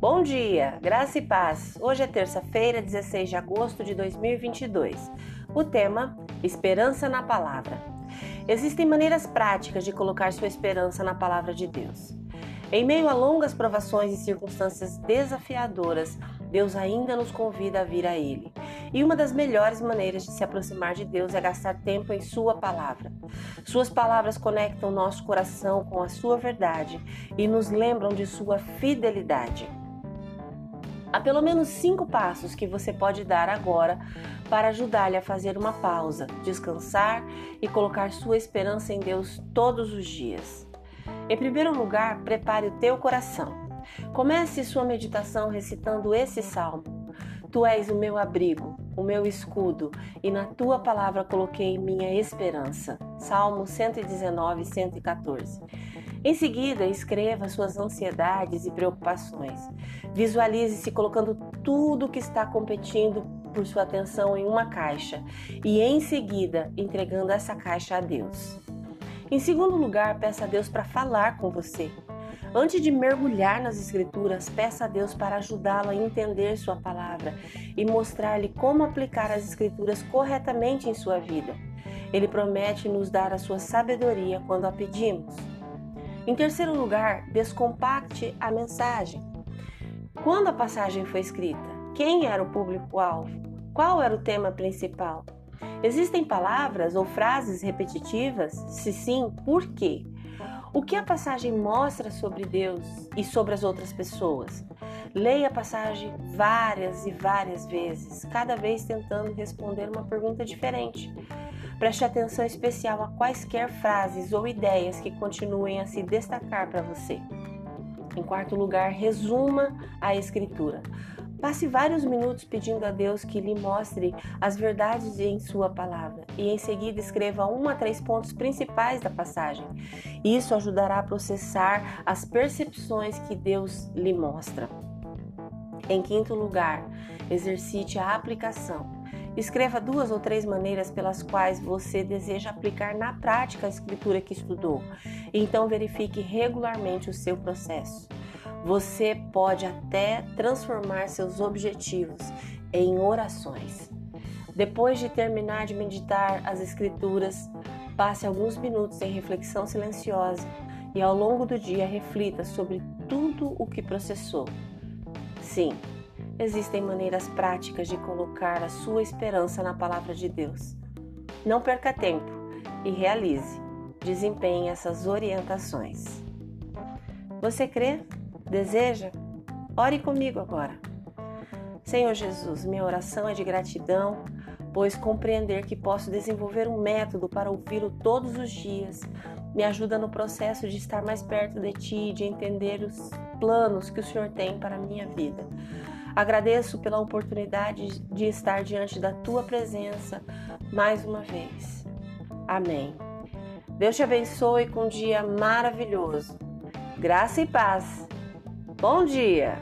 Bom dia, graça e paz. Hoje é terça-feira, 16 de agosto de 2022. O tema: Esperança na Palavra. Existem maneiras práticas de colocar sua esperança na Palavra de Deus. Em meio a longas provações e circunstâncias desafiadoras, Deus ainda nos convida a vir a Ele. E uma das melhores maneiras de se aproximar de Deus é gastar tempo em Sua palavra. Suas palavras conectam nosso coração com a Sua verdade e nos lembram de Sua fidelidade. Há pelo menos cinco passos que você pode dar agora para ajudar-lhe a fazer uma pausa, descansar e colocar sua esperança em Deus todos os dias. Em primeiro lugar, prepare o teu coração. Comece sua meditação recitando esse salmo. Tu és o meu abrigo, o meu escudo, e na tua palavra coloquei minha esperança. Salmo 119, 114. Em seguida, escreva suas ansiedades e preocupações. Visualize-se colocando tudo o que está competindo por sua atenção em uma caixa e, em seguida, entregando essa caixa a Deus. Em segundo lugar, peça a Deus para falar com você. Antes de mergulhar nas Escrituras, peça a Deus para ajudá-lo a entender Sua palavra e mostrar-lhe como aplicar as Escrituras corretamente em sua vida. Ele promete nos dar a sua sabedoria quando a pedimos. Em terceiro lugar, descompacte a mensagem. Quando a passagem foi escrita? Quem era o público-alvo? Qual era o tema principal? Existem palavras ou frases repetitivas? Se sim, por quê? O que a passagem mostra sobre Deus e sobre as outras pessoas? Leia a passagem várias e várias vezes, cada vez tentando responder uma pergunta diferente. Preste atenção especial a quaisquer frases ou ideias que continuem a se destacar para você. Em quarto lugar, resuma a Escritura. Passe vários minutos pedindo a Deus que lhe mostre as verdades em Sua palavra e em seguida escreva um a três pontos principais da passagem. Isso ajudará a processar as percepções que Deus lhe mostra. Em quinto lugar, exercite a aplicação. Escreva duas ou três maneiras pelas quais você deseja aplicar na prática a escritura que estudou. Então verifique regularmente o seu processo. Você pode até transformar seus objetivos em orações. Depois de terminar de meditar as escrituras, passe alguns minutos em reflexão silenciosa e ao longo do dia reflita sobre tudo o que processou. Sim, existem maneiras práticas de colocar a sua esperança na palavra de Deus. Não perca tempo e realize, desempenhe essas orientações. Você crê? Deseja? Ore comigo agora. Senhor Jesus, minha oração é de gratidão, pois compreender que posso desenvolver um método para ouvi-lo todos os dias me ajuda no processo de estar mais perto de Ti, de entender os planos que o Senhor tem para a minha vida. Agradeço pela oportunidade de estar diante da tua presença mais uma vez. Amém. Deus te abençoe com um dia maravilhoso. Graça e paz. Bom dia!